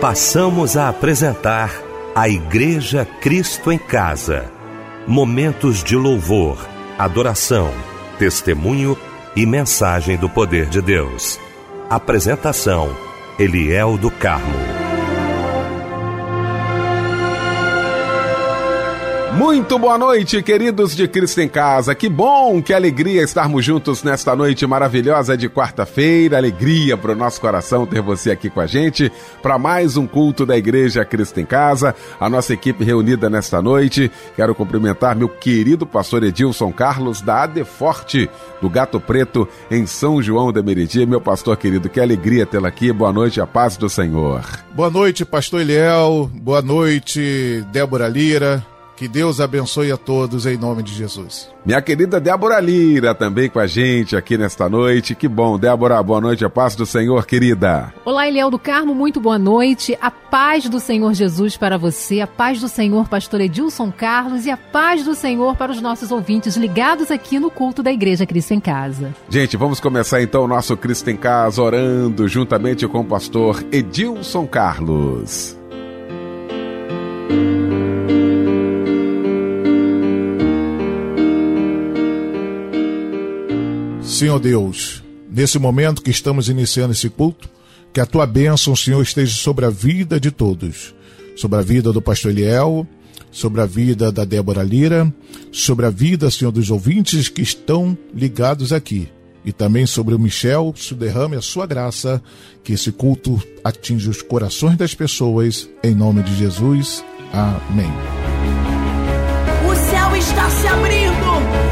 passamos a apresentar a Igreja Cristo em Casa. Momentos de louvor, adoração, testemunho e mensagem do poder de Deus. Apresentação: Eliel do Carmo. Muito boa noite, queridos de Cristo em Casa. Que bom, que alegria estarmos juntos nesta noite maravilhosa de quarta-feira. Alegria para o nosso coração ter você aqui com a gente para mais um culto da Igreja Cristo em Casa. A nossa equipe reunida nesta noite. Quero cumprimentar meu querido pastor Edilson Carlos da Adeforte, do Gato Preto, em São João da Meriti. Meu pastor querido, que alegria tê-lo aqui. Boa noite, a paz do Senhor. Boa noite, pastor Eliel. Boa noite, Débora Lira. Que Deus abençoe a todos em nome de Jesus. Minha querida Débora Lira também com a gente aqui nesta noite. Que bom, Débora, boa noite, a paz do Senhor, querida. Olá, Eliel do Carmo, muito boa noite. A paz do Senhor Jesus para você, a paz do Senhor, pastor Edilson Carlos e a paz do Senhor para os nossos ouvintes ligados aqui no culto da Igreja Cristo em Casa. Gente, vamos começar então o nosso Cristo em Casa orando juntamente com o pastor Edilson Carlos. Senhor Deus, nesse momento que estamos iniciando esse culto, que a tua bênção, Senhor, esteja sobre a vida de todos, sobre a vida do pastor Eliel, sobre a vida da Débora Lira, sobre a vida, Senhor, dos ouvintes que estão ligados aqui. E também sobre o Michel, se derrame a sua graça, que esse culto atinja os corações das pessoas, em nome de Jesus. Amém. O céu está se abrindo,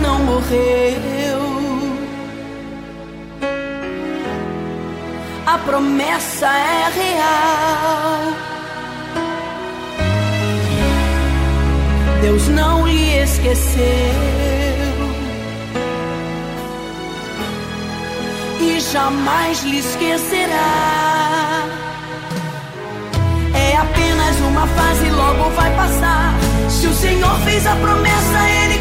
não morreu. A promessa é real. Deus não lhe esqueceu e jamais lhe esquecerá. É apenas uma fase, logo vai passar. Se o Senhor fez a promessa, Ele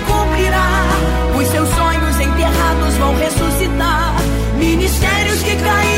Os seus sonhos enterrados vão ressuscitar. Ministérios que caíram,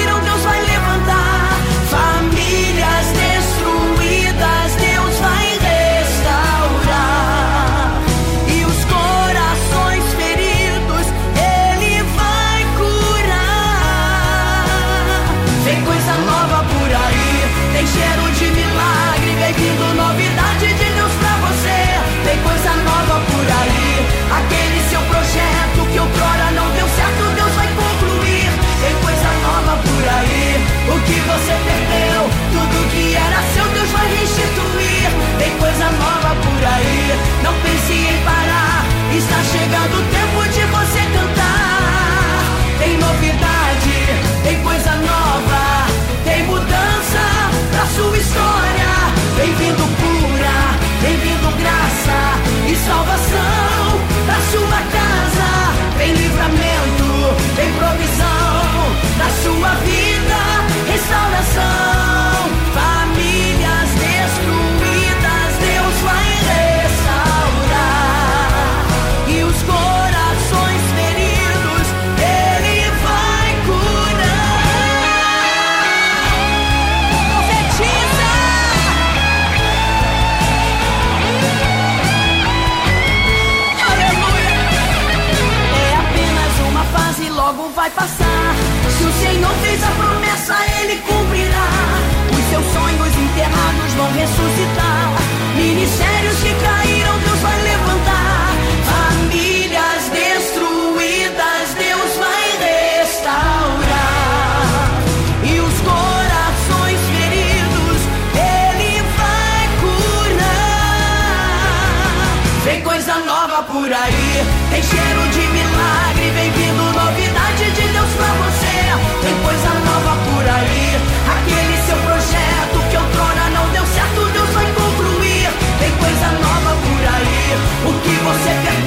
Yeah.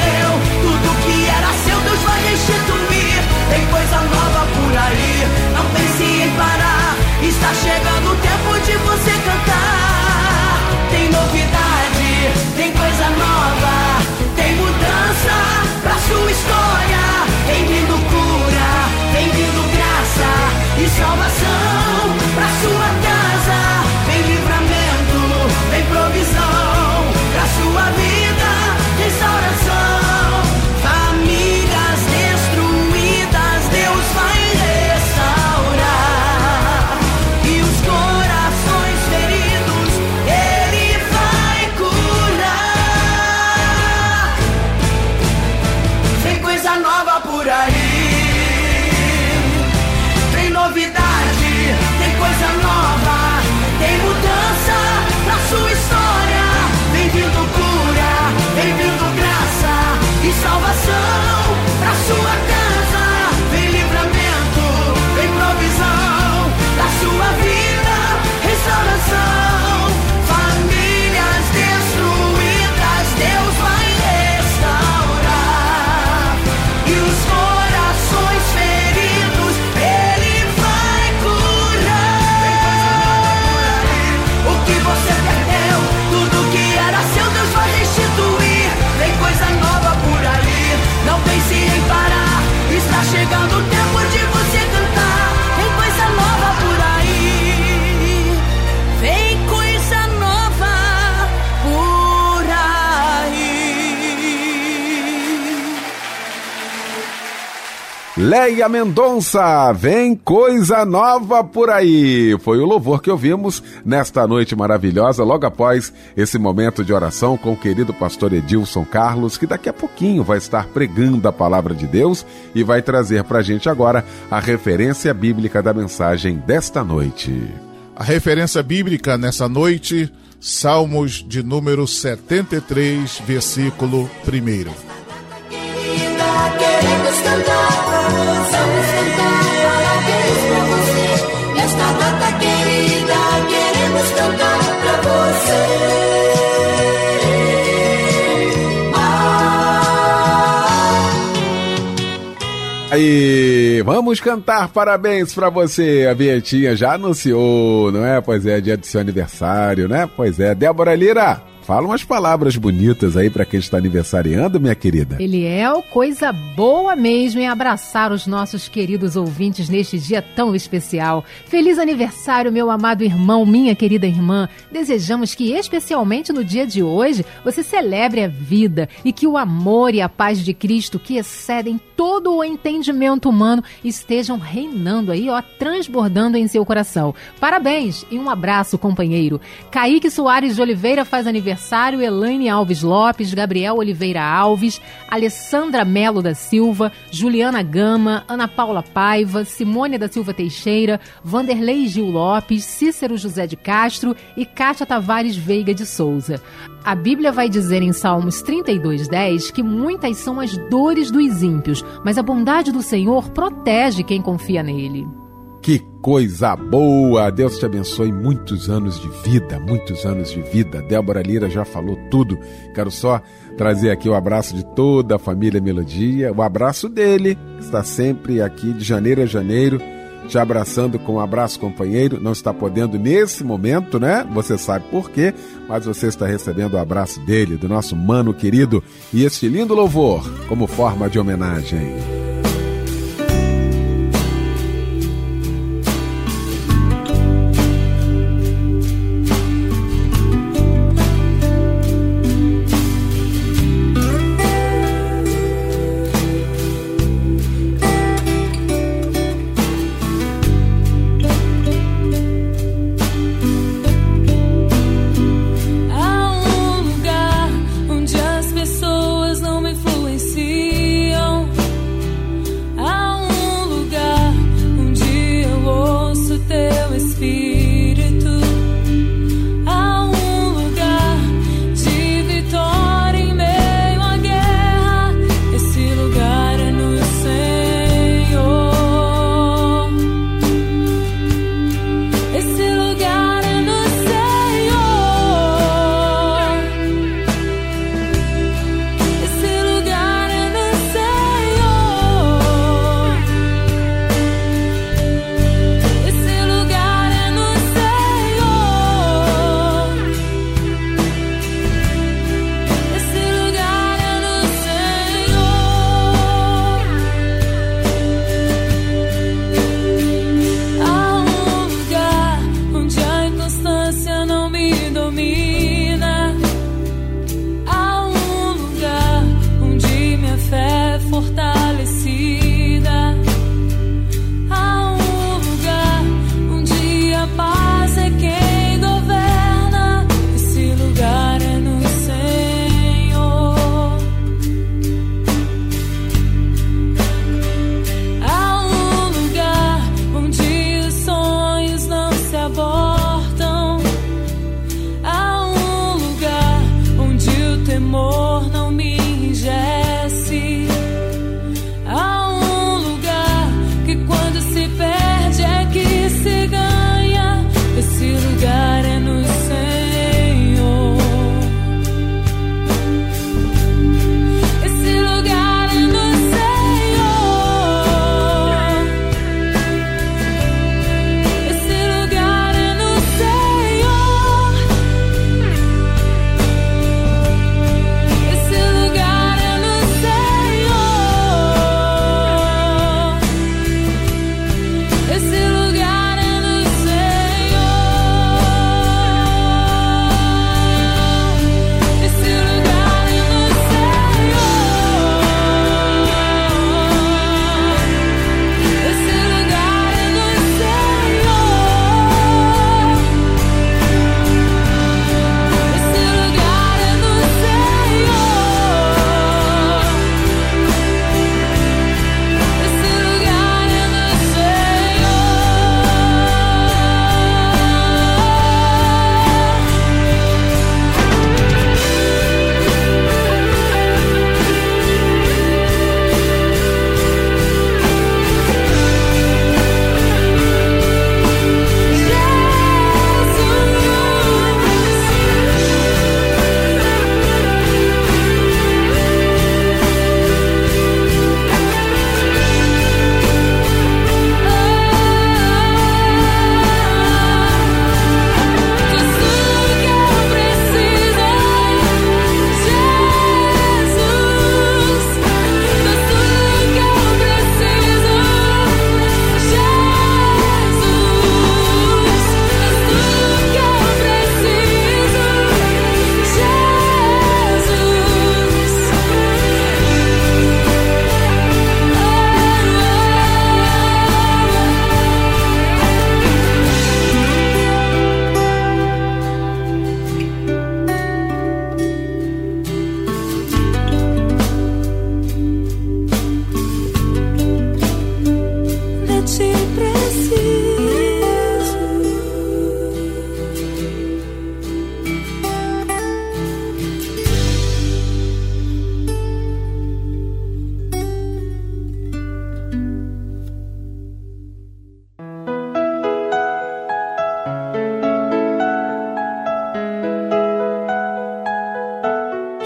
Leia Mendonça, vem coisa nova por aí. Foi o louvor que ouvimos nesta noite maravilhosa, logo após esse momento de oração com o querido pastor Edilson Carlos, que daqui a pouquinho vai estar pregando a palavra de Deus e vai trazer para a gente agora a referência bíblica da mensagem desta noite. A referência bíblica nessa noite, Salmos de número 73, versículo 1. Queremos cantar, vamos cantar parabéns pra você. Nesta data querida, queremos cantar pra você. Aí, vamos cantar parabéns pra você. A Vietinha já anunciou, não é? Pois é, dia do seu aniversário, né? Pois é. Débora Lira, fala umas palavras bonitas aí pra quem está aniversariando, minha querida. Eliel, coisa boa mesmo em abraçar os nossos queridos ouvintes neste dia tão especial. Feliz aniversário, meu amado irmão, minha querida irmã. Desejamos que, especialmente no dia de hoje, você celebre a vida e que o amor e a paz de Cristo, que excedem todo o entendimento humano, estejam reinando aí, ó, transbordando em seu coração. Parabéns e um abraço, companheiro. Kaique Soares de Oliveira faz aniversário, Elaine Alves Lopes, Gabriel Oliveira Alves, Alessandra Melo da Silva, Juliana Gama, Ana Paula Paiva, Simônia da Silva Teixeira, Vanderlei Gil Lopes, Cícero José de Castro e Cátia Tavares Veiga de Souza. A Bíblia vai dizer em Salmos 32:10 que muitas são as dores dos ímpios, mas a bondade do Senhor protege quem confia nele. Coisa boa! Deus te abençoe muitos anos de vida, muitos anos de vida. Débora Lira já falou tudo. Quero só trazer aqui o abraço de toda a família Melodia, o abraço dele, que está sempre aqui de janeiro a janeiro, te abraçando com um abraço companheiro. Não está podendo nesse momento, né? Você sabe por quê, mas você está recebendo o abraço dele, do nosso mano querido, e este lindo louvor como forma de homenagem.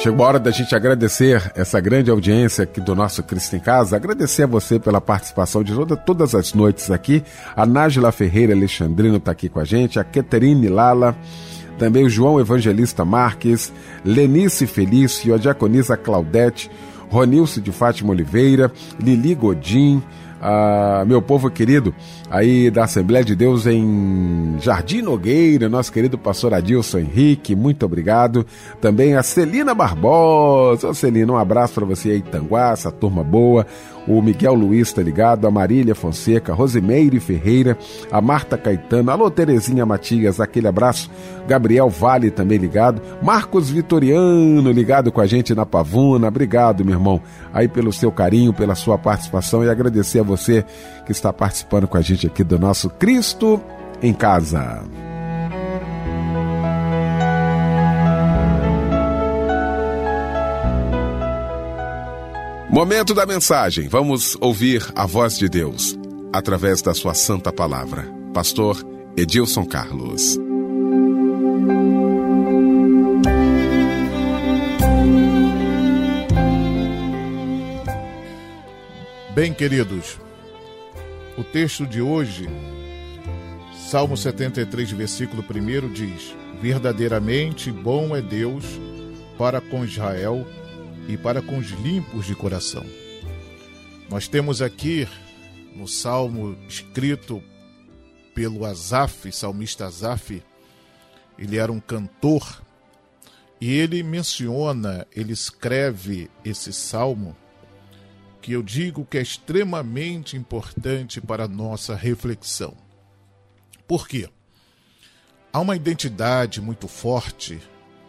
Chegou a hora da gente agradecer essa grande audiência aqui do nosso Cristo em Casa. Agradecer a você pela participação de toda, todas as noites aqui. A Nájila Ferreira Alexandrino está aqui com a gente, a Keterine Lala, também o João Evangelista Marques, Lenice Felício, a Diaconisa Claudete, Ronilce de Fátima Oliveira, Lili Godim, ah, meu povo querido, aí da Assembleia de Deus em Jardim Nogueira, nosso querido pastor Adilson Henrique, muito obrigado. Também a Celina Barbosa, Ô, Celina, um abraço para você aí, Tanguá, essa turma boa o Miguel Luiz tá ligado, a Marília Fonseca, Rosimeire Ferreira, a Marta Caetano, alô Terezinha Matias, aquele abraço, Gabriel Vale também ligado, Marcos Vitoriano ligado com a gente na Pavuna, obrigado meu irmão, aí pelo seu carinho, pela sua participação. E agradecer a você que está participando com a gente aqui do nosso Cristo em Casa. Momento da mensagem. Vamos ouvir a voz de Deus através da sua santa palavra. Pastor Edilson Carlos. Bem, queridos, o texto de hoje, Salmo 73, versículo 1 diz: Verdadeiramente bom é Deus para com Israel e para com os limpos de coração. Nós temos aqui no salmo escrito pelo Azaf, salmista Azaf, ele era um cantor e ele menciona, ele escreve esse salmo que eu digo que é extremamente importante para a nossa reflexão. Por quê? Há uma identidade muito forte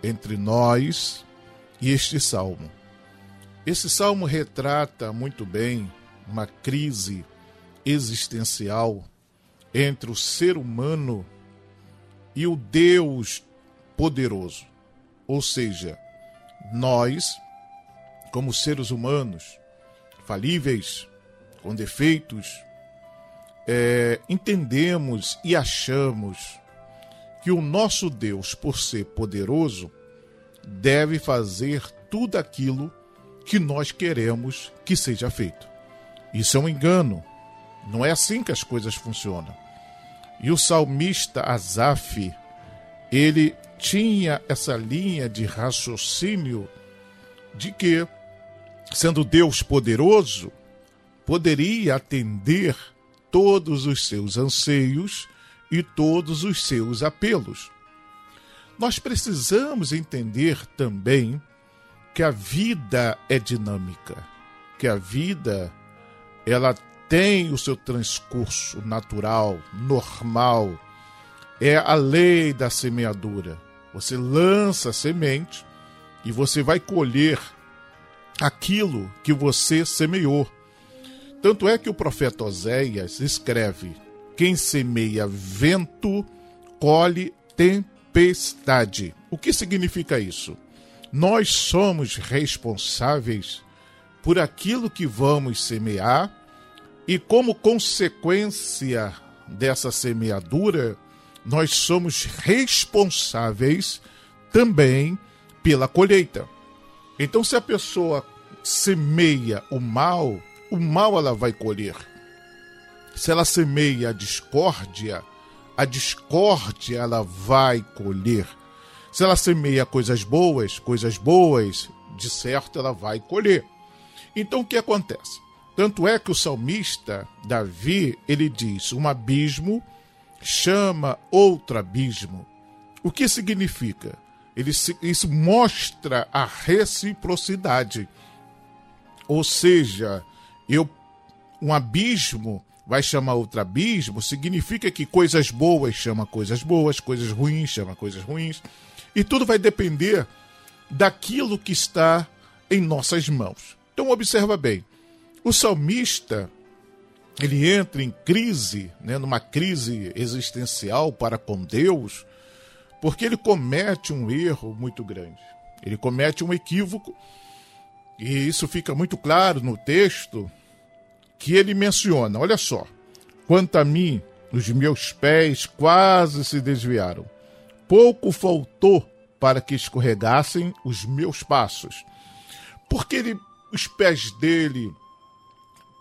entre nós e este salmo. Esse salmo retrata muito bem uma crise existencial entre o ser humano e o Deus poderoso. Ou seja, nós, como seres humanos, falíveis, com defeitos, é, entendemos e achamos que o nosso Deus, por ser poderoso, deve fazer tudo aquilo que nós queremos que seja feito. Isso é um engano. Não é assim que as coisas funcionam. E o salmista Asaf, ele tinha essa linha de raciocínio de que, sendo Deus poderoso, poderia atender todos os seus anseios e todos os seus apelos. Nós precisamos entender também que a vida é dinâmica, que a vida ela tem o seu transcurso natural, normal. É a lei da semeadura. Você lança a semente e você vai colher aquilo que você semeou. Tanto é que o profeta Oséias escreve: quem semeia vento, colhe tempestade. O que significa isso? Nós somos responsáveis por aquilo que vamos semear e, como consequência dessa semeadura, nós somos responsáveis também pela colheita. Então, se a pessoa semeia o mal, o mal ela vai colher. Se ela semeia a discórdia, a discórdia ela vai colher. Se ela semeia coisas boas, coisas boas, de certo ela vai colher. Então o que acontece? Tanto é que o salmista Davi, ele diz: "Um abismo chama outro abismo". O que significa? Ele, isso mostra a reciprocidade. Ou seja, eu um abismo vai chamar outro abismo, significa que coisas boas chama coisas boas, coisas ruins chama coisas ruins. E tudo vai depender daquilo que está em nossas mãos. Então observa bem, o salmista ele entra em crise, né, numa crise existencial para com Deus, porque ele comete um erro muito grande. Ele comete um equívoco, e isso fica muito claro no texto, que ele menciona: olha só, quanto a mim, os meus pés quase se desviaram pouco faltou para que escorregassem os meus passos. Porque ele, os pés dele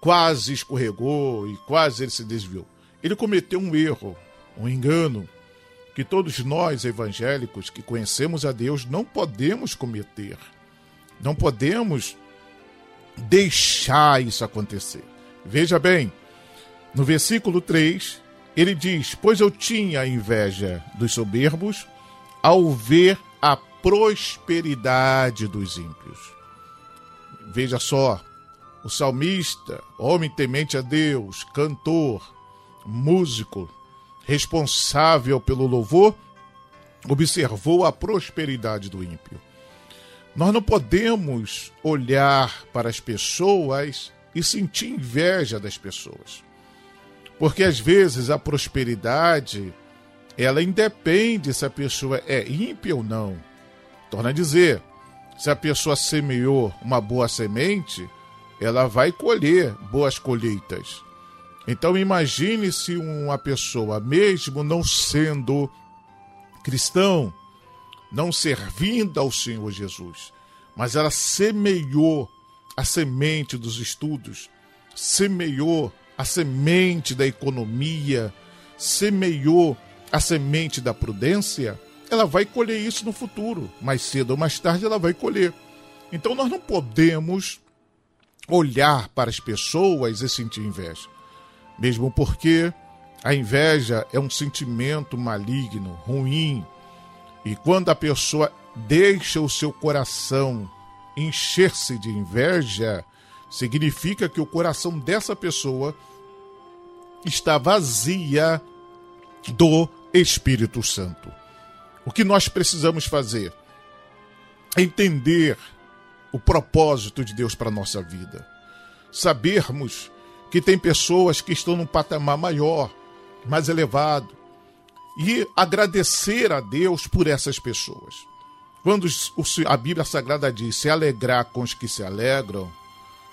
quase escorregou e quase ele se desviou. Ele cometeu um erro, um engano, que todos nós evangélicos que conhecemos a Deus não podemos cometer. Não podemos deixar isso acontecer. Veja bem, no versículo 3, ele diz: Pois eu tinha inveja dos soberbos ao ver a prosperidade dos ímpios. Veja só, o salmista, homem temente a Deus, cantor, músico, responsável pelo louvor, observou a prosperidade do ímpio. Nós não podemos olhar para as pessoas e sentir inveja das pessoas. Porque às vezes a prosperidade, ela independe se a pessoa é ímpia ou não. Torna a dizer, se a pessoa semeou uma boa semente, ela vai colher boas colheitas. Então imagine se uma pessoa, mesmo não sendo cristão, não servindo ao Senhor Jesus, mas ela semeou a semente dos estudos, semeou a semente da economia, semeou a semente da prudência, ela vai colher isso no futuro. Mais cedo ou mais tarde ela vai colher. Então nós não podemos olhar para as pessoas e sentir inveja. Mesmo porque a inveja é um sentimento maligno, ruim. E quando a pessoa deixa o seu coração encher-se de inveja, significa que o coração dessa pessoa está vazia do Espírito Santo. O que nós precisamos fazer? Entender o propósito de Deus para a nossa vida. Sabermos que tem pessoas que estão num patamar maior, mais elevado, e agradecer a Deus por essas pessoas. Quando a Bíblia Sagrada diz se alegrar com os que se alegram,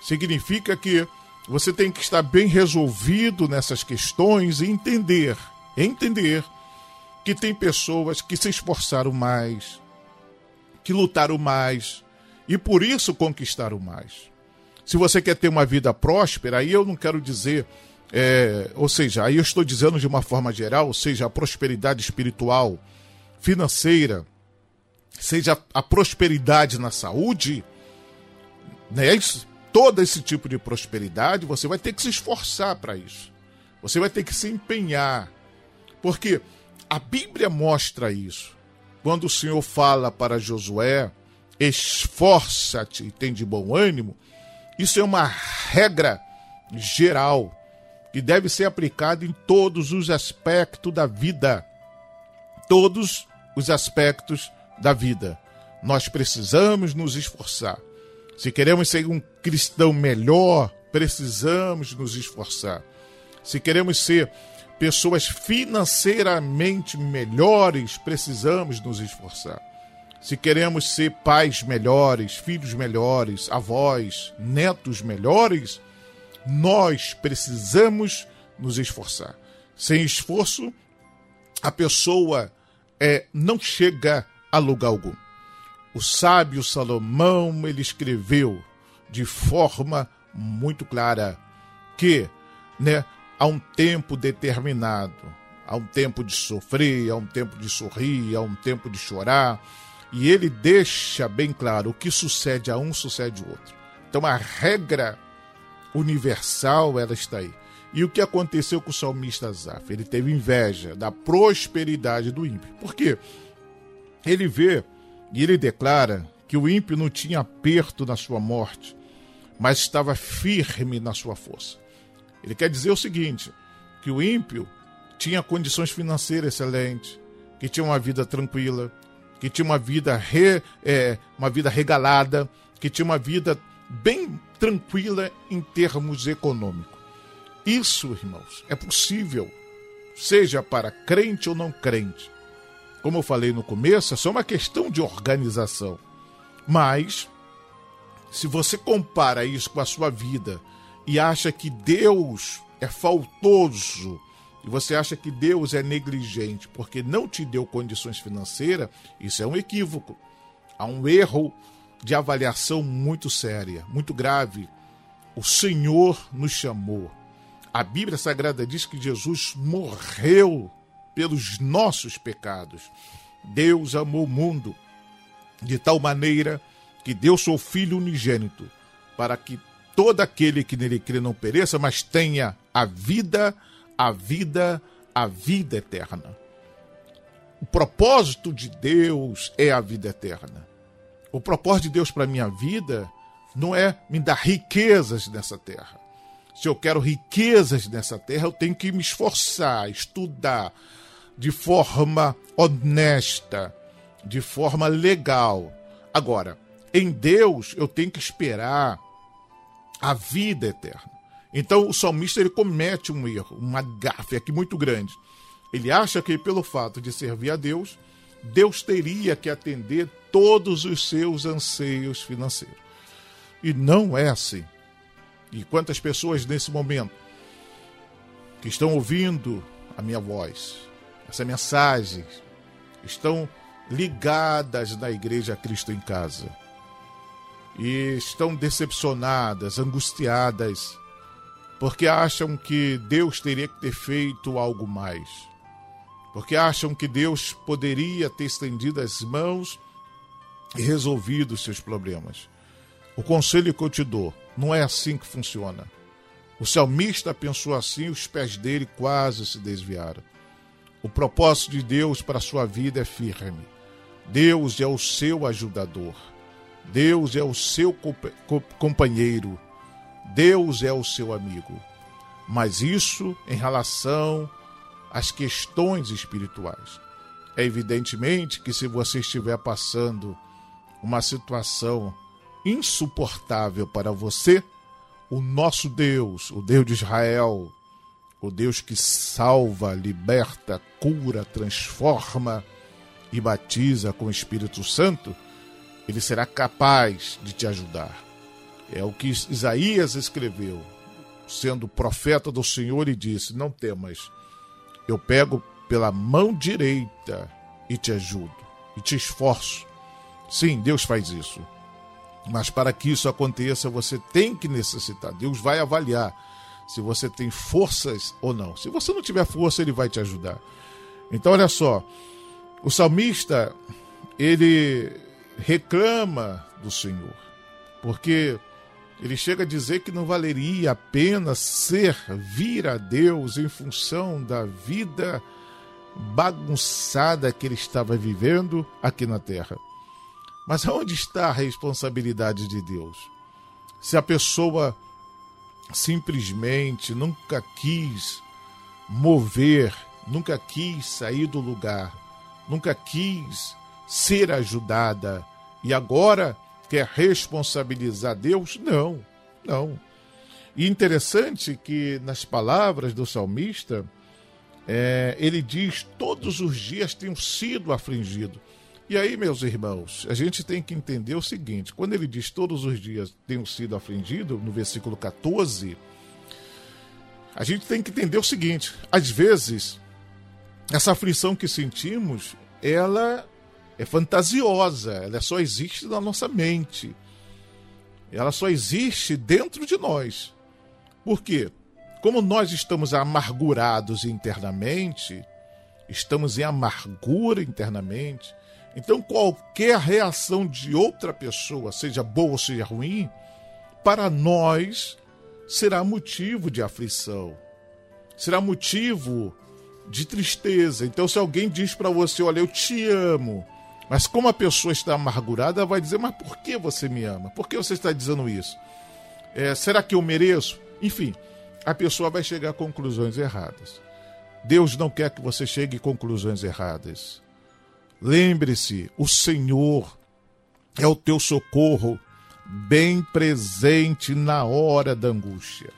significa que você tem que estar bem resolvido nessas questões e entender, entender que tem pessoas que se esforçaram mais, que lutaram mais e por isso conquistaram mais. Se você quer ter uma vida próspera, aí eu não quero dizer, é, ou seja, aí eu estou dizendo de uma forma geral, ou seja, a prosperidade espiritual, financeira, seja a prosperidade na saúde, né? Todo esse tipo de prosperidade, você vai ter que se esforçar para isso. Você vai ter que se empenhar. Porque a Bíblia mostra isso. Quando o Senhor fala para Josué, esforça-te e tem de bom ânimo, isso é uma regra geral que deve ser aplicada em todos os aspectos da vida. Todos os aspectos da vida. Nós precisamos nos esforçar. Se queremos ser um cristão melhor, precisamos nos esforçar. Se queremos ser pessoas financeiramente melhores, precisamos nos esforçar. Se queremos ser pais melhores, filhos melhores, avós, netos melhores, nós precisamos nos esforçar. Sem esforço, a pessoa é, não chega a lugar algum. O sábio Salomão ele escreveu de forma muito clara que, né, há um tempo determinado, há um tempo de sofrer, há um tempo de sorrir, há um tempo de chorar, e ele deixa bem claro o que sucede a um sucede ao outro. Então a regra universal ela está aí. E o que aconteceu com o salmista Zaf? Ele teve inveja da prosperidade do ímpio. Por quê? Ele vê e ele declara que o ímpio não tinha aperto na sua morte, mas estava firme na sua força. Ele quer dizer o seguinte: que o ímpio tinha condições financeiras excelentes, que tinha uma vida tranquila, que tinha uma vida, re, é, uma vida regalada, que tinha uma vida bem tranquila em termos econômicos. Isso, irmãos, é possível, seja para crente ou não crente. Como eu falei no começo, é só uma questão de organização. Mas, se você compara isso com a sua vida e acha que Deus é faltoso e você acha que Deus é negligente porque não te deu condições financeiras, isso é um equívoco. Há um erro de avaliação muito séria, muito grave. O Senhor nos chamou. A Bíblia Sagrada diz que Jesus morreu pelos nossos pecados. Deus amou o mundo de tal maneira que deu seu Filho unigênito para que todo aquele que nele crê não pereça, mas tenha a vida a vida, a vida eterna. O propósito de Deus é a vida eterna. O propósito de Deus para a minha vida não é me dar riquezas nessa terra. Se eu quero riquezas nessa terra, eu tenho que me esforçar, estudar de forma honesta, de forma legal. Agora, em Deus, eu tenho que esperar a vida eterna. Então o salmista ele comete um erro, uma gafe aqui muito grande. Ele acha que pelo fato de servir a Deus, Deus teria que atender todos os seus anseios financeiros. E não é assim. E quantas pessoas nesse momento que estão ouvindo a minha voz, essa mensagem, estão ligadas na igreja Cristo em casa e estão decepcionadas, angustiadas, porque acham que Deus teria que ter feito algo mais, porque acham que Deus poderia ter estendido as mãos e resolvido os seus problemas. O conselho que eu te dou não é assim que funciona. O salmista pensou assim, os pés dele quase se desviaram. O propósito de Deus para a sua vida é firme. Deus é o seu ajudador. Deus é o seu companheiro. Deus é o seu amigo. Mas isso em relação às questões espirituais. É evidentemente que se você estiver passando uma situação insuportável para você, o nosso Deus, o Deus de Israel, o Deus que salva, liberta, cura, transforma e batiza com o Espírito Santo, ele será capaz de te ajudar. É o que Isaías escreveu, sendo profeta do Senhor, e disse: Não temas, eu pego pela mão direita e te ajudo, e te esforço. Sim, Deus faz isso. Mas para que isso aconteça, você tem que necessitar. Deus vai avaliar se você tem forças ou não. Se você não tiver força, ele vai te ajudar. Então, olha só, o salmista ele reclama do Senhor, porque ele chega a dizer que não valeria a pena servir a Deus em função da vida bagunçada que ele estava vivendo aqui na terra. Mas onde está a responsabilidade de Deus? Se a pessoa simplesmente nunca quis mover, nunca quis sair do lugar, nunca quis ser ajudada e agora quer responsabilizar Deus? Não, não. E interessante que nas palavras do salmista, é, ele diz: todos os dias tenho sido afligido. E aí, meus irmãos, a gente tem que entender o seguinte: quando ele diz todos os dias tenho sido afligido, no versículo 14, a gente tem que entender o seguinte: às vezes, essa aflição que sentimos, ela é fantasiosa, ela só existe na nossa mente. Ela só existe dentro de nós. Por quê? Como nós estamos amargurados internamente, estamos em amargura internamente, então qualquer reação de outra pessoa, seja boa ou seja ruim, para nós será motivo de aflição, será motivo de tristeza. Então, se alguém diz para você, olha, eu te amo, mas como a pessoa está amargurada, vai dizer: Mas por que você me ama? Por que você está dizendo isso? É, será que eu mereço? Enfim, a pessoa vai chegar a conclusões erradas. Deus não quer que você chegue a conclusões erradas. Lembre-se: o Senhor é o teu socorro, bem presente na hora da angústia.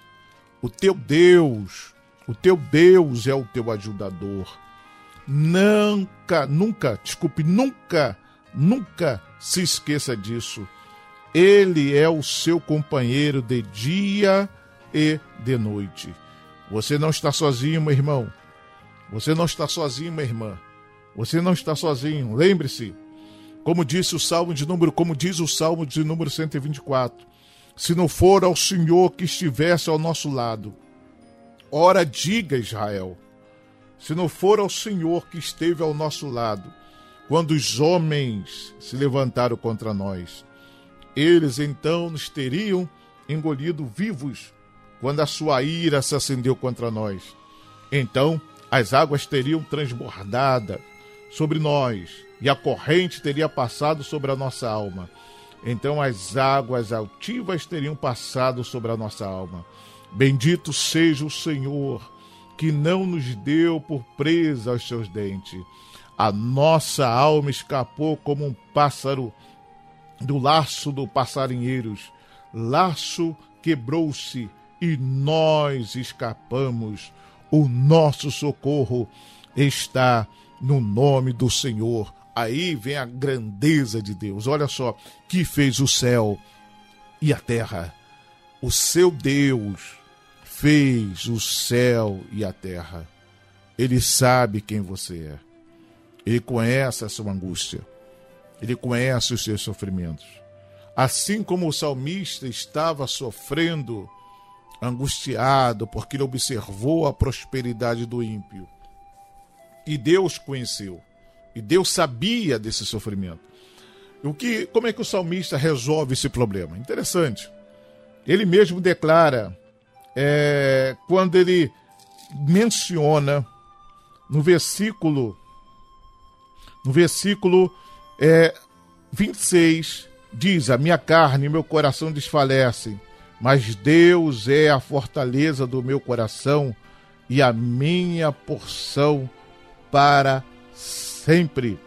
O teu Deus, o teu Deus é o teu ajudador Nunca, nunca, desculpe, nunca, nunca se esqueça disso. Ele é o seu companheiro de dia e de noite. Você não está sozinho, meu irmão. Você não está sozinho, minha irmã. Você não está sozinho. Lembre-se, como disse o Salmo de número, como diz o Salmo de número 124, se não for ao Senhor que estivesse ao nosso lado. Ora diga Israel, se não for ao Senhor que esteve ao nosso lado, quando os homens se levantaram contra nós, eles então nos teriam engolido vivos quando a sua ira se acendeu contra nós. Então as águas teriam transbordado sobre nós e a corrente teria passado sobre a nossa alma. Então as águas altivas teriam passado sobre a nossa alma. Bendito seja o Senhor, que não nos deu por presa aos seus dentes. A nossa alma escapou como um pássaro do laço do passarinheiros. Laço quebrou-se e nós escapamos. O nosso socorro está no nome do Senhor. Aí vem a grandeza de Deus. Olha só, que fez o céu e a terra. O seu Deus fez o céu e a terra. Ele sabe quem você é. Ele conhece a sua angústia. Ele conhece os seus sofrimentos. Assim como o salmista estava sofrendo, angustiado, porque ele observou a prosperidade do ímpio. E Deus conheceu. E Deus sabia desse sofrimento. O que, como é que o salmista resolve esse problema? Interessante. Ele mesmo declara, é, quando ele menciona no versículo, no versículo é, 26, diz: A minha carne e meu coração desfalecem, mas Deus é a fortaleza do meu coração e a minha porção para sempre.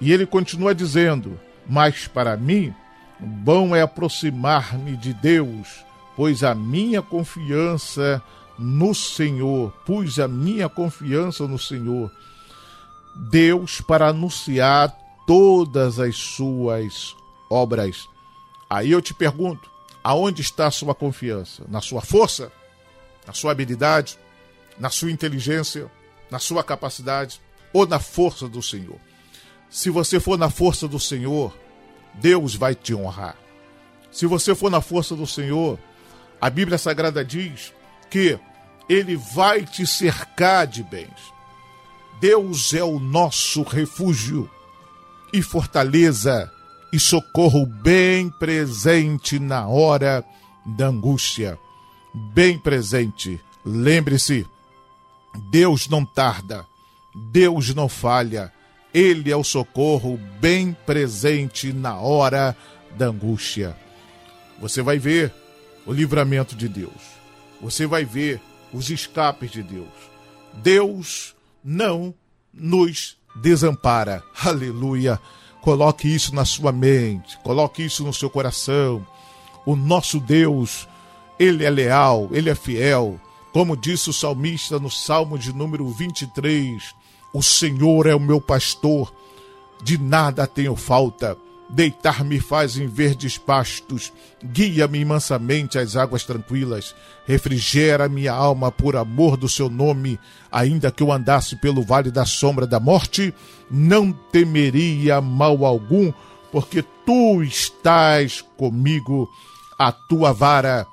E ele continua dizendo: Mas para mim, bom é aproximar-me de Deus, pois a minha confiança no Senhor, pus a minha confiança no Senhor. Deus para anunciar todas as suas obras. Aí eu te pergunto: aonde está a sua confiança? Na sua força? Na sua habilidade? Na sua inteligência? Na sua capacidade? Ou na força do Senhor? Se você for na força do Senhor, Deus vai te honrar. Se você for na força do Senhor, a Bíblia Sagrada diz que Ele vai te cercar de bens. Deus é o nosso refúgio e fortaleza e socorro bem presente na hora da angústia. Bem presente. Lembre-se, Deus não tarda, Deus não falha. Ele é o socorro bem presente na hora da angústia. Você vai ver o livramento de Deus. Você vai ver os escapes de Deus. Deus não nos desampara. Aleluia. Coloque isso na sua mente, coloque isso no seu coração. O nosso Deus, ele é leal, ele é fiel. Como disse o salmista no Salmo de número 23, o Senhor é o meu pastor, de nada tenho falta. Deitar-me faz em verdes pastos, guia-me mansamente às águas tranquilas, refrigera minha alma por amor do seu nome, ainda que eu andasse pelo vale da sombra da morte, não temeria mal algum, porque tu estás comigo, a tua vara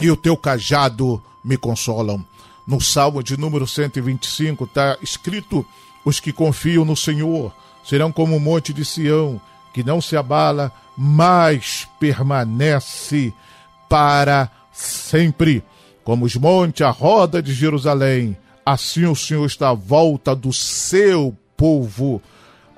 e o teu cajado me consolam. No Salmo de número 125 está escrito: Os que confiam no Senhor serão como o monte de Sião que não se abala, mas permanece para sempre. Como os montes à roda de Jerusalém, assim o Senhor está à volta do seu povo.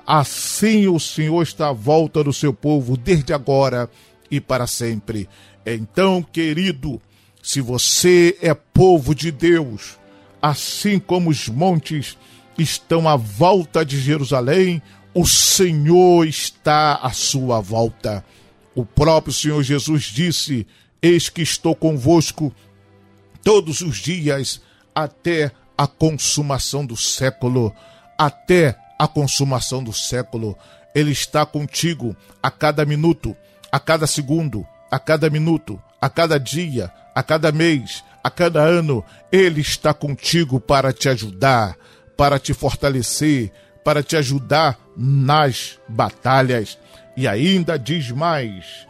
Assim o Senhor está à volta do seu povo, desde agora e para sempre. Então, querido, se você é povo de Deus, assim como os montes estão à volta de Jerusalém, o Senhor está à sua volta. O próprio Senhor Jesus disse: Eis que estou convosco todos os dias até a consumação do século. Até a consumação do século. Ele está contigo a cada minuto, a cada segundo, a cada minuto, a cada dia, a cada mês, a cada ano. Ele está contigo para te ajudar, para te fortalecer, para te ajudar nas batalhas. E ainda diz mais: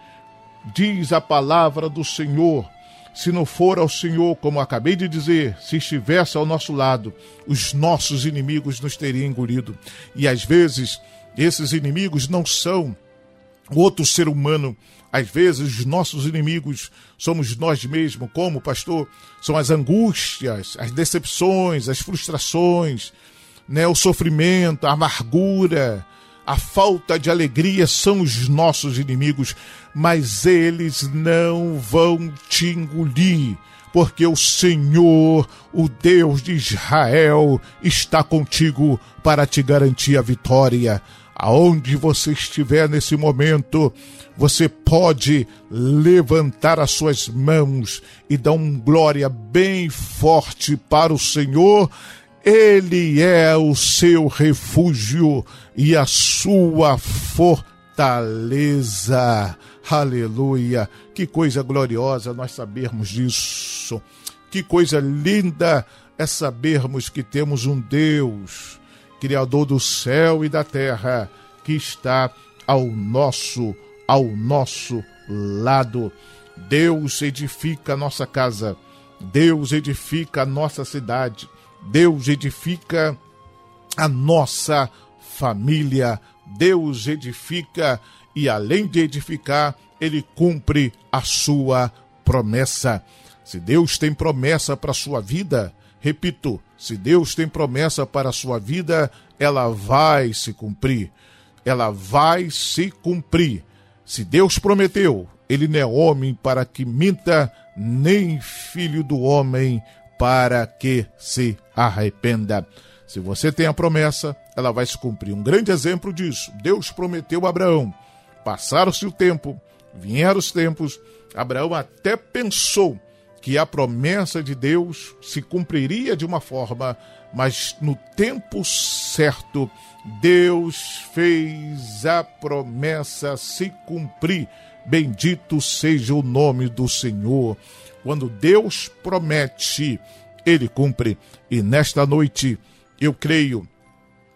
diz a palavra do Senhor. Se não for ao Senhor, como acabei de dizer, se estivesse ao nosso lado, os nossos inimigos nos teriam engolido. E às vezes, esses inimigos não são outro ser humano. Às vezes, os nossos inimigos somos nós mesmos, como, pastor? São as angústias, as decepções, as frustrações, né? o sofrimento, a amargura, a falta de alegria são os nossos inimigos, mas eles não vão te engolir, porque o Senhor, o Deus de Israel, está contigo para te garantir a vitória. Aonde você estiver nesse momento, você pode levantar as suas mãos e dar um glória bem forte para o Senhor. Ele é o seu refúgio e a sua fortaleza. Aleluia! Que coisa gloriosa nós sabermos disso. Que coisa linda é sabermos que temos um Deus Criador do céu e da terra, que está ao nosso, ao nosso lado. Deus edifica a nossa casa, Deus edifica a nossa cidade, Deus edifica a nossa família, Deus edifica e além de edificar, ele cumpre a sua promessa. Se Deus tem promessa para a sua vida, repito, se Deus tem promessa para a sua vida, ela vai se cumprir. Ela vai se cumprir. Se Deus prometeu, ele não é homem para que minta, nem filho do homem para que se arrependa. Se você tem a promessa, ela vai se cumprir. Um grande exemplo disso: Deus prometeu a Abraão. Passaram-se o tempo, vieram os tempos, Abraão até pensou que a promessa de Deus se cumpriria de uma forma, mas no tempo certo, Deus fez a promessa se cumprir. Bendito seja o nome do Senhor. Quando Deus promete, ele cumpre. E nesta noite, eu creio,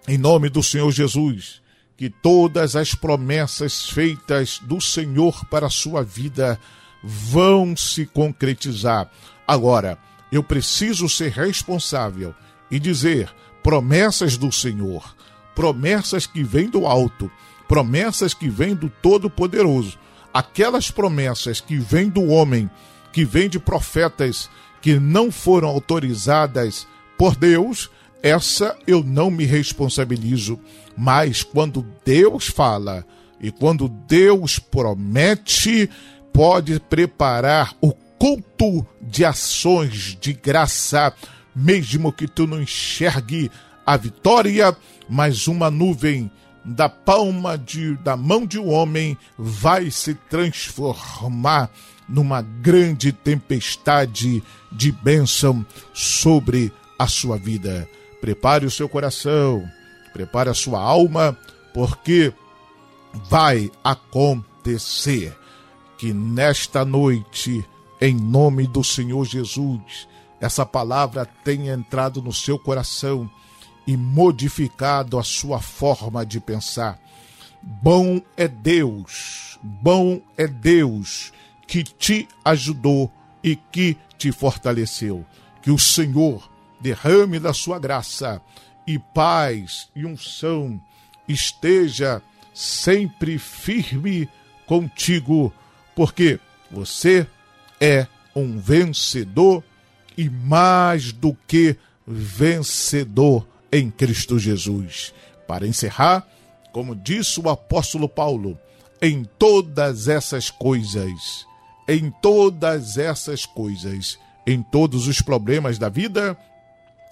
em nome do Senhor Jesus, que todas as promessas feitas do Senhor para a sua vida vão se concretizar. Agora, eu preciso ser responsável e dizer promessas do Senhor, promessas que vêm do alto, promessas que vêm do Todo-Poderoso, aquelas promessas que vêm do homem, que vêm de profetas que não foram autorizadas por Deus, essa eu não me responsabilizo. Mas quando Deus fala e quando Deus promete, pode preparar o culto de ações de graça, mesmo que tu não enxergue a vitória, mas uma nuvem da palma de, da mão de um homem vai se transformar numa grande tempestade de bênção sobre a sua vida. Prepare o seu coração, prepare a sua alma, porque vai acontecer que nesta noite, em nome do Senhor Jesus, essa palavra tenha entrado no seu coração e modificado a sua forma de pensar. Bom é Deus, bom é Deus que te ajudou e que te fortaleceu. Que o Senhor derrame da sua graça e paz e unção esteja sempre firme contigo porque você é um vencedor e mais do que vencedor em Cristo Jesus. Para encerrar, como disse o apóstolo Paulo, em todas essas coisas, em todas essas coisas, em todos os problemas da vida,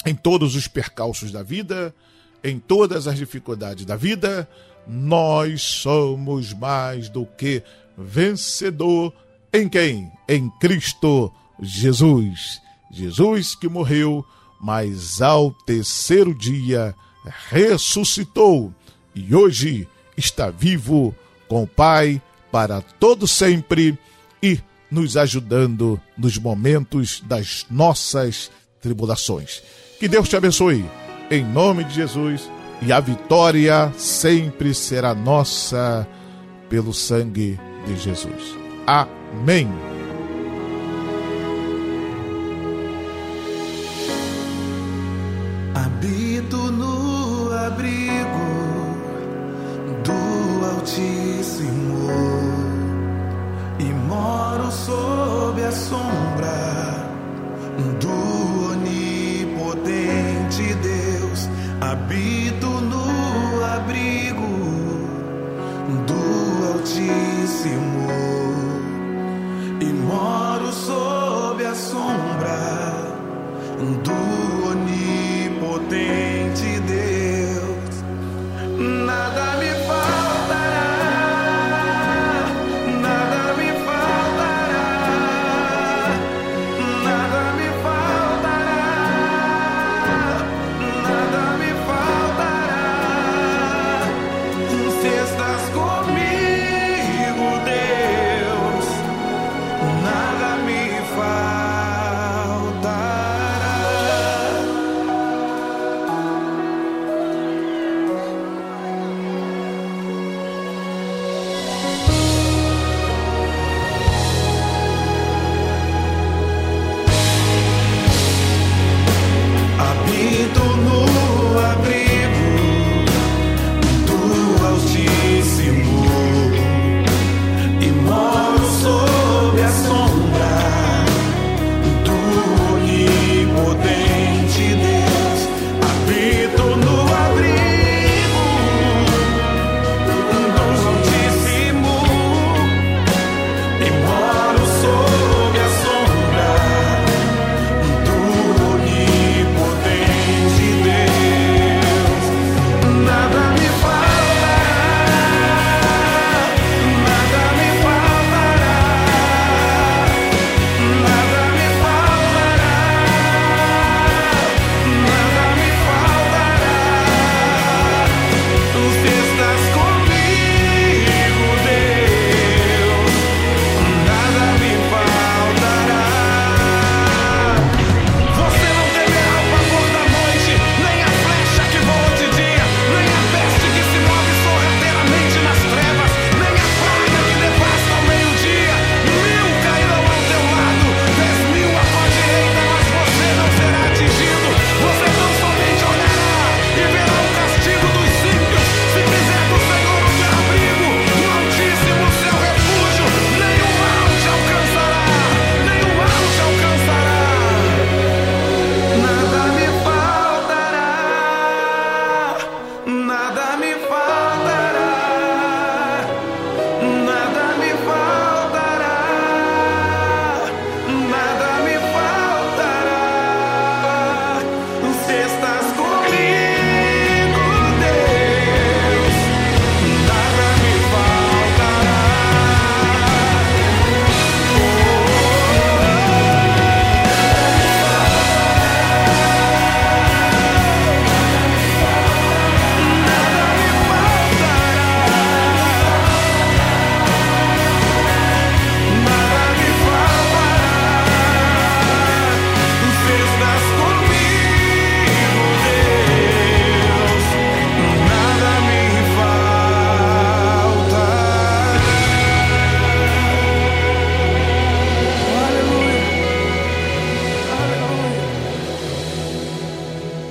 em todos os percalços da vida, em todas as dificuldades da vida, nós somos mais do que vencedor em quem? Em Cristo Jesus. Jesus que morreu, mas ao terceiro dia ressuscitou e hoje está vivo com o Pai para todo sempre e nos ajudando nos momentos das nossas tribulações. Que Deus te abençoe em nome de Jesus. E a vitória sempre será nossa pelo sangue de Jesus. Amém.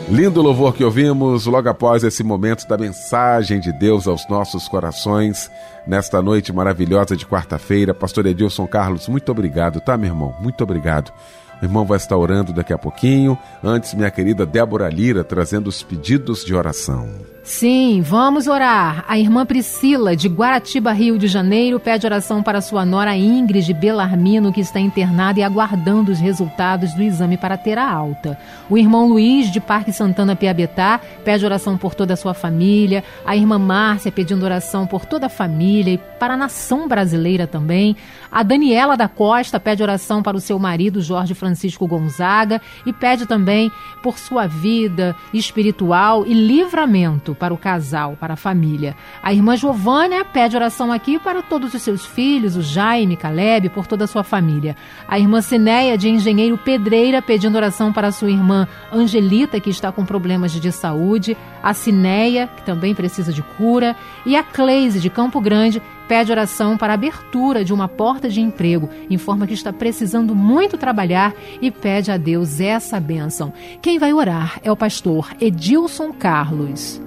Lindo louvor que ouvimos logo após esse momento da mensagem de Deus aos nossos corações, nesta noite maravilhosa de quarta-feira. Pastor Edilson Carlos, muito obrigado, tá, meu irmão? Muito obrigado. O irmão vai estar orando daqui a pouquinho. Antes, minha querida Débora Lira trazendo os pedidos de oração. Sim, vamos orar. A irmã Priscila, de Guaratiba, Rio de Janeiro, pede oração para sua nora Ingrid Belarmino, que está internada e aguardando os resultados do exame para ter a alta. O irmão Luiz, de Parque Santana, Piabetá, pede oração por toda a sua família. A irmã Márcia pedindo oração por toda a família e para a nação brasileira também. A Daniela da Costa pede oração para o seu marido, Jorge Francisco Gonzaga, e pede também por sua vida espiritual e livramento. Para o casal, para a família. A irmã Giovânia pede oração aqui para todos os seus filhos, o Jaime, Caleb, por toda a sua família. A irmã Cineia, de Engenheiro Pedreira, pedindo oração para sua irmã Angelita, que está com problemas de saúde. A Cineia, que também precisa de cura. E a Cleise, de Campo Grande, pede oração para a abertura de uma porta de emprego, informa que está precisando muito trabalhar e pede a Deus essa bênção. Quem vai orar é o pastor Edilson Carlos.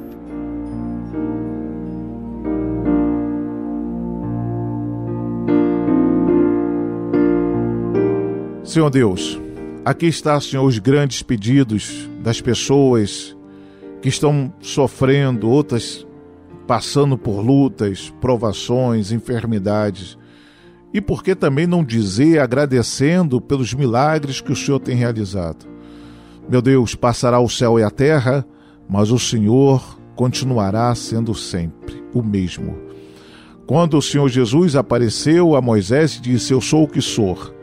Senhor Deus, aqui está, Senhor, os grandes pedidos das pessoas que estão sofrendo, outras passando por lutas, provações, enfermidades. E por que também não dizer agradecendo pelos milagres que o Senhor tem realizado? Meu Deus, passará o céu e a terra, mas o Senhor continuará sendo sempre o mesmo. Quando o Senhor Jesus apareceu a Moisés e disse: Eu sou o que sou,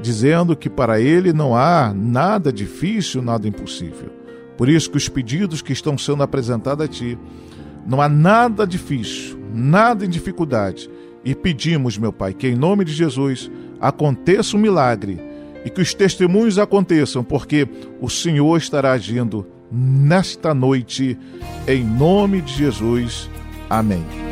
dizendo que para ele não há nada difícil, nada impossível. Por isso que os pedidos que estão sendo apresentados a ti não há nada difícil, nada em dificuldade. E pedimos, meu Pai, que em nome de Jesus aconteça um milagre e que os testemunhos aconteçam, porque o Senhor estará agindo nesta noite, em nome de Jesus. Amém.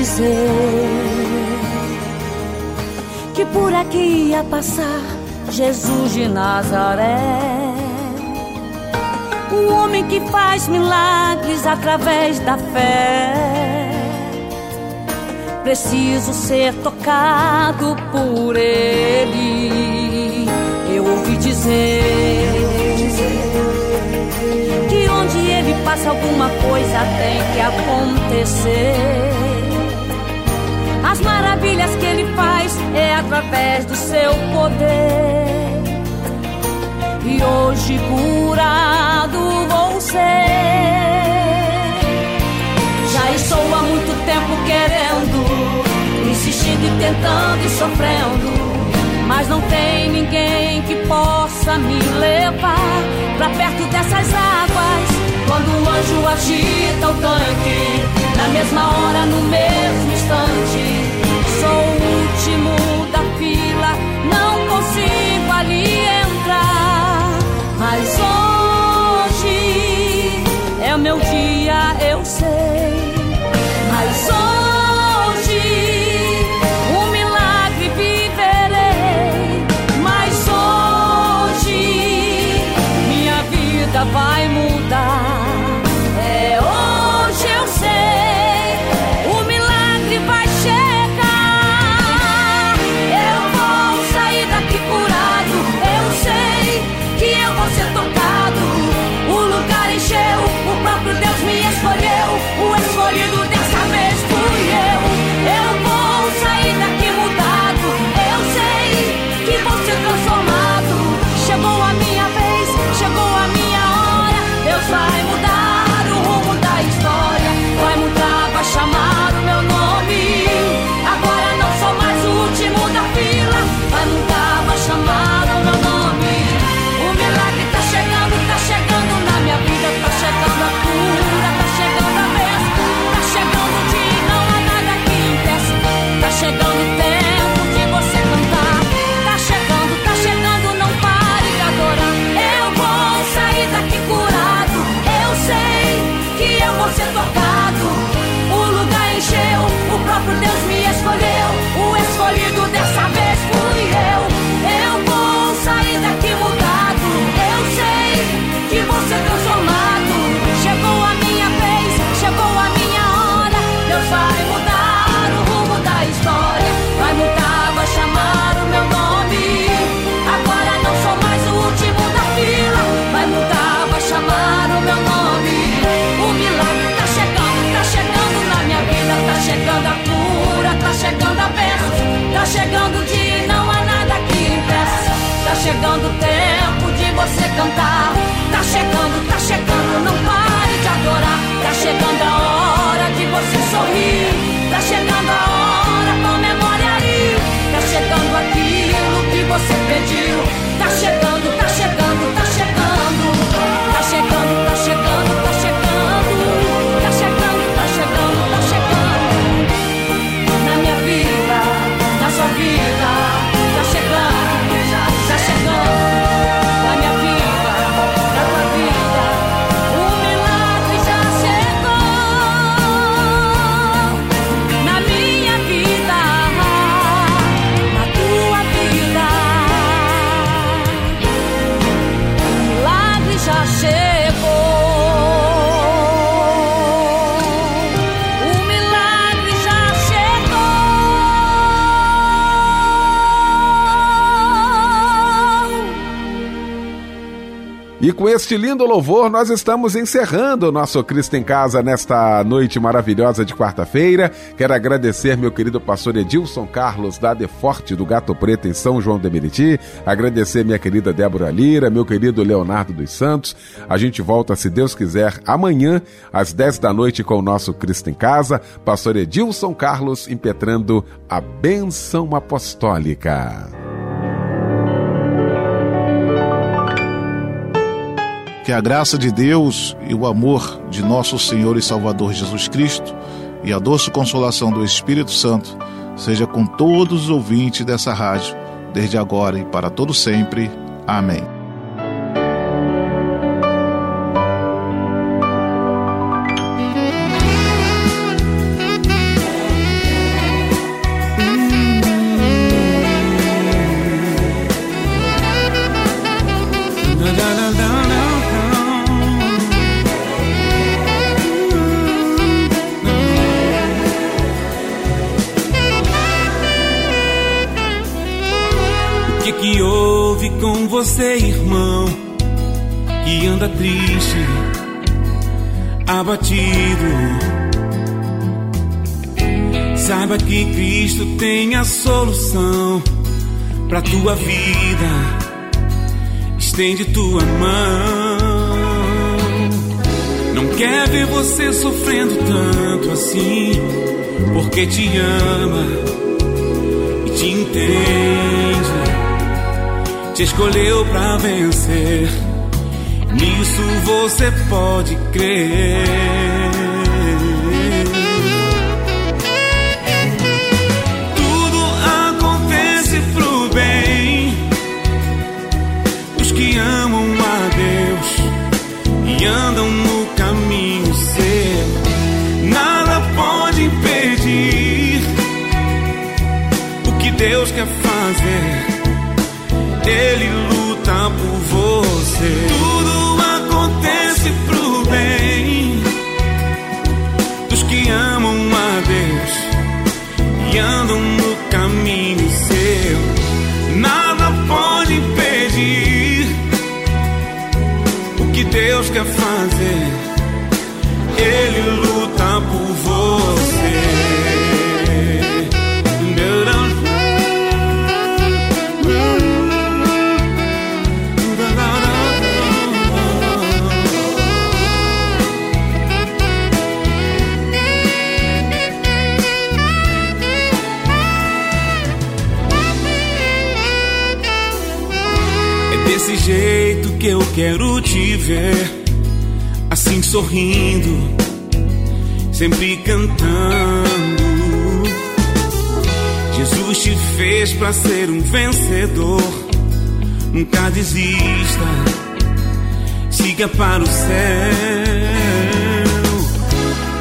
Dizer que por aqui ia passar Jesus de Nazaré. Um homem que faz milagres através da fé. Preciso ser tocado por ele. Eu ouvi dizer que onde ele passa alguma coisa tem que acontecer. As maravilhas que ele faz é através do seu poder. E hoje curado vou ser. Já estou há muito tempo querendo, insistindo e tentando e sofrendo. Mas não tem ninguém que possa me levar pra perto dessas águas. Quando o anjo agita o tanque, na mesma hora, no mesmo instante, sou o último da fila, não consigo ali entrar. Mas hoje chegando o tempo de você cantar. Tá chegando, tá chegando, não pare de adorar. Tá chegando a hora de você sorrir. Tá chegando a hora, comemore aí. Tá chegando aquilo que você pediu. Tá chegando, E com este lindo louvor, nós estamos encerrando o nosso Cristo em Casa nesta noite maravilhosa de quarta-feira. Quero agradecer meu querido pastor Edilson Carlos, da Deforte do Gato Preto, em São João de Meriti. Agradecer minha querida Débora Lira, meu querido Leonardo dos Santos. A gente volta, se Deus quiser, amanhã, às 10 da noite, com o nosso Cristo em Casa. Pastor Edilson Carlos impetrando a bênção apostólica. Que a graça de Deus e o amor de nosso Senhor e Salvador Jesus Cristo e a doce consolação do Espírito Santo seja com todos os ouvintes dessa rádio, desde agora e para todo sempre. Amém. Você, irmão? Que anda triste, abatido. Saiba que Cristo tem a solução pra tua vida. Estende tua mão. Não quer ver você sofrendo tanto assim, porque te ama e te entende te escolheu pra vencer. Nisso você pode crer. Tudo acontece pro bem. Os que amam a Deus e andam no caminho seu, nada pode impedir o que Deus quer fazer. Ele luta por você. Quero te ver, assim sorrindo, sempre cantando. Jesus te fez pra ser um vencedor, nunca desista, siga para o céu.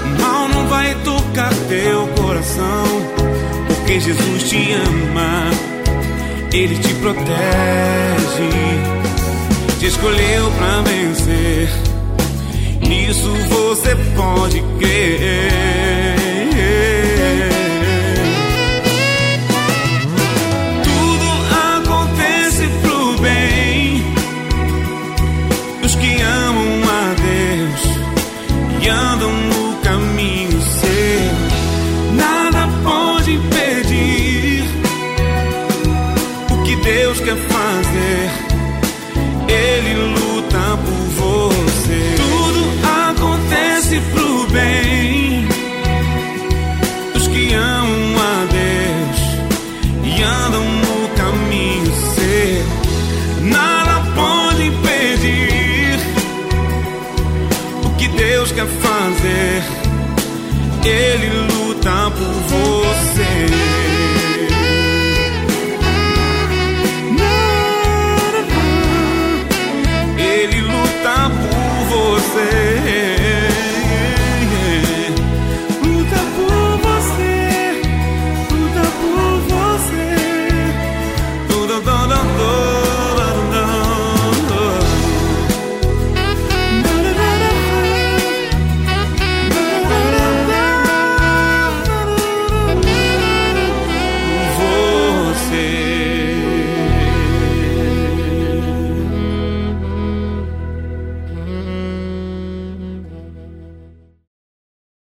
O mal não vai tocar teu coração, porque Jesus te ama. Ele te protege, te escolheu pra vencer. Nisso você pode crer. Ele.